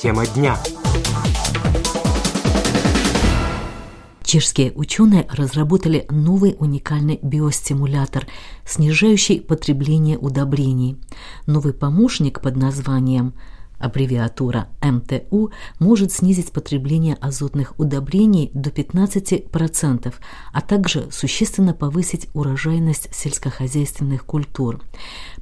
Тема дня. Чешские ученые разработали новый уникальный биостимулятор, снижающий потребление удобрений. Новый помощник под названием – Аббревиатура МТУ может снизить потребление азотных удобрений до 15%, а также существенно повысить урожайность сельскохозяйственных культур.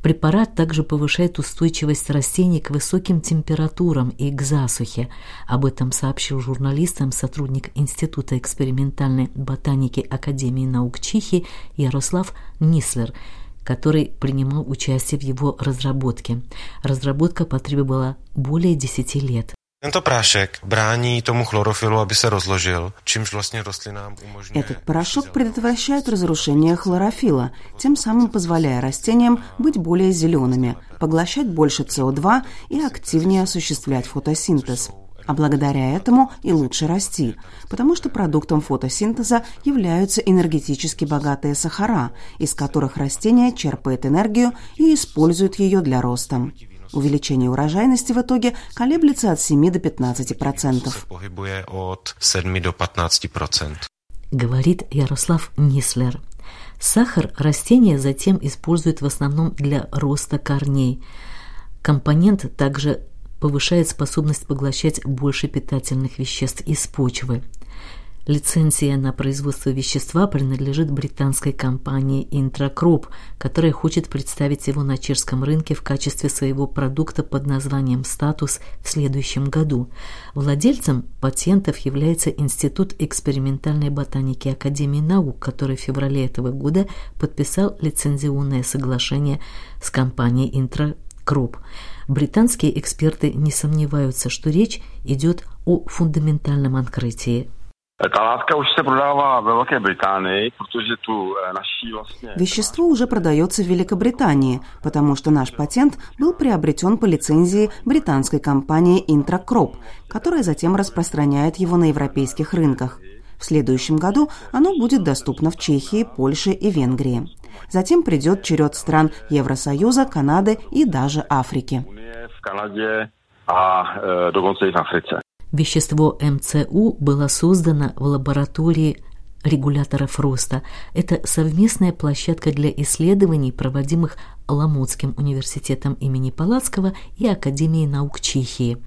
Препарат также повышает устойчивость растений к высоким температурам и к засухе. Об этом сообщил журналистам сотрудник Института экспериментальной ботаники Академии наук Чихи Ярослав Нислер – который принимал участие в его разработке. Разработка потребовала более 10 лет. Tento prášek brání tomu chlorofilu, aby se rozložil, čímž vlastně rostlinám umožňuje... Этот порошок предотвращает разрушение хлорофила, тем самым позволяя растениям быть более зелеными, поглощать больше СО2 и активнее осуществлять фотосинтез а благодаря этому и лучше расти, потому что продуктом фотосинтеза являются энергетически богатые сахара, из которых растение черпает энергию и использует ее для роста. Увеличение урожайности в итоге колеблется от 7 до 15 процентов. от 7 до 15 процентов. Говорит Ярослав Нислер. Сахар растения затем используют в основном для роста корней. Компонент также повышает способность поглощать больше питательных веществ из почвы. Лицензия на производство вещества принадлежит британской компании Intracrop, которая хочет представить его на чешском рынке в качестве своего продукта под названием «Статус» в следующем году. Владельцем патентов является Институт экспериментальной ботаники Академии наук, который в феврале этого года подписал лицензионное соглашение с компанией Intracrop. Британские эксперты не сомневаются, что речь идет о фундаментальном открытии. Вещество уже продается в Великобритании, потому что наш патент был приобретен по лицензии британской компании Intracrop, которая затем распространяет его на европейских рынках. В следующем году оно будет доступно в Чехии, Польше и Венгрии. Затем придет черед стран Евросоюза, Канады и даже Африки. В Канаде, а dokonce и в Африке. Вещество МЦУ было создано в лаборатории регуляторов роста. Это совместная площадка для исследований, проводимых Ламутским университетом имени Палацкого и Академией наук Чехии.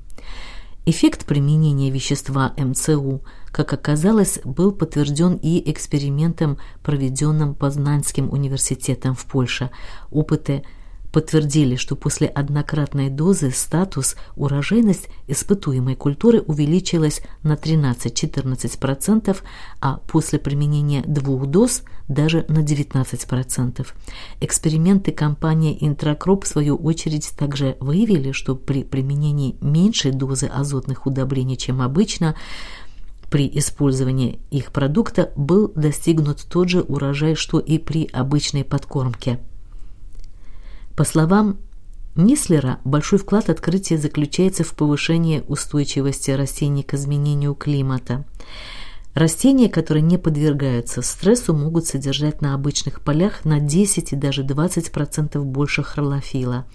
Эффект применения вещества МЦУ, как оказалось, был подтвержден и экспериментом, проведенным Познанским университетом в Польше. Опыты – подтвердили, что после однократной дозы статус урожайность испытуемой культуры увеличилась на 13-14%, а после применения двух доз даже на 19%. Эксперименты компании Интракроп в свою очередь также выявили, что при применении меньшей дозы азотных удобрений, чем обычно, при использовании их продукта был достигнут тот же урожай, что и при обычной подкормке. По словам Нислера, большой вклад открытия заключается в повышении устойчивости растений к изменению климата. Растения, которые не подвергаются стрессу, могут содержать на обычных полях на 10 и даже 20% больше хролофила,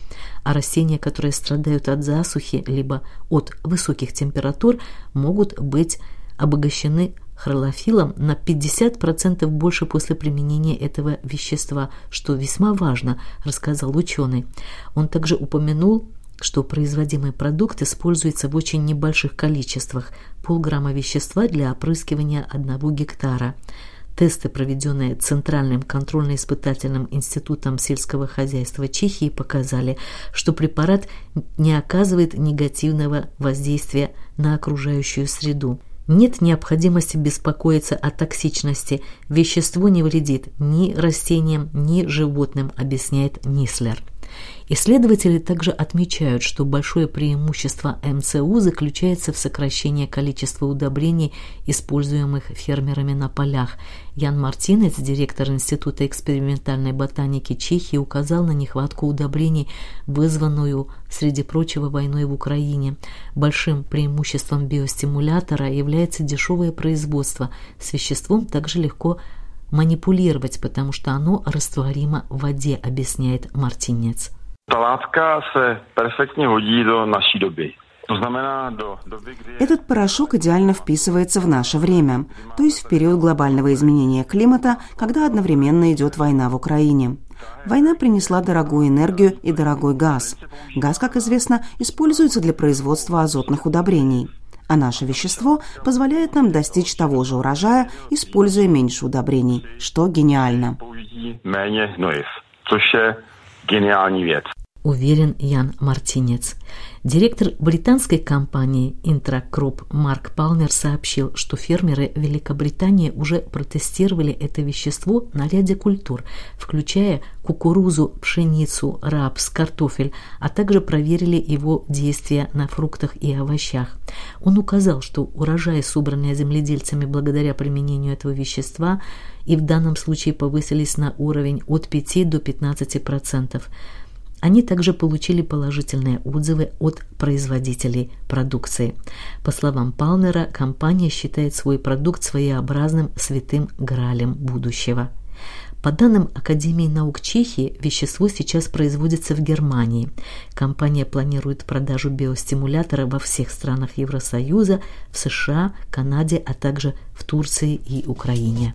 а растения, которые страдают от засухи либо от высоких температур, могут быть обогащены хролофилом на 50% больше после применения этого вещества, что весьма важно, рассказал ученый. Он также упомянул, что производимый продукт используется в очень небольших количествах – полграмма вещества для опрыскивания одного гектара. Тесты, проведенные Центральным контрольно-испытательным институтом сельского хозяйства Чехии, показали, что препарат не оказывает негативного воздействия на окружающую среду. Нет необходимости беспокоиться о токсичности. Вещество не вредит ни растениям, ни животным, объясняет Нислер. Исследователи также отмечают, что большое преимущество МЦУ заключается в сокращении количества удобрений, используемых фермерами на полях. Ян Мартинец, директор Института экспериментальной ботаники Чехии, указал на нехватку удобрений, вызванную, среди прочего, войной в Украине. Большим преимуществом биостимулятора является дешевое производство. С веществом также легко манипулировать, потому что оно растворимо в воде, объясняет Мартинец. Этот порошок идеально вписывается в наше время, то есть в период глобального изменения климата, когда одновременно идет война в Украине. Война принесла дорогую энергию и дорогой газ. Газ, как известно, используется для производства азотных удобрений. А наше вещество позволяет нам достичь того же урожая, используя меньше удобрений, что гениально. Гениальный вид уверен Ян Мартинец. Директор британской компании Intracrop Марк Палмер сообщил, что фермеры Великобритании уже протестировали это вещество на ряде культур, включая кукурузу, пшеницу, рапс, картофель, а также проверили его действия на фруктах и овощах. Он указал, что урожаи, собранные земледельцами благодаря применению этого вещества, и в данном случае повысились на уровень от 5 до 15%. процентов. Они также получили положительные отзывы от производителей продукции. По словам Палмера, компания считает свой продукт своеобразным святым гралем будущего. По данным Академии наук Чехии, вещество сейчас производится в Германии. Компания планирует продажу биостимулятора во всех странах Евросоюза, в США, Канаде, а также в Турции и Украине.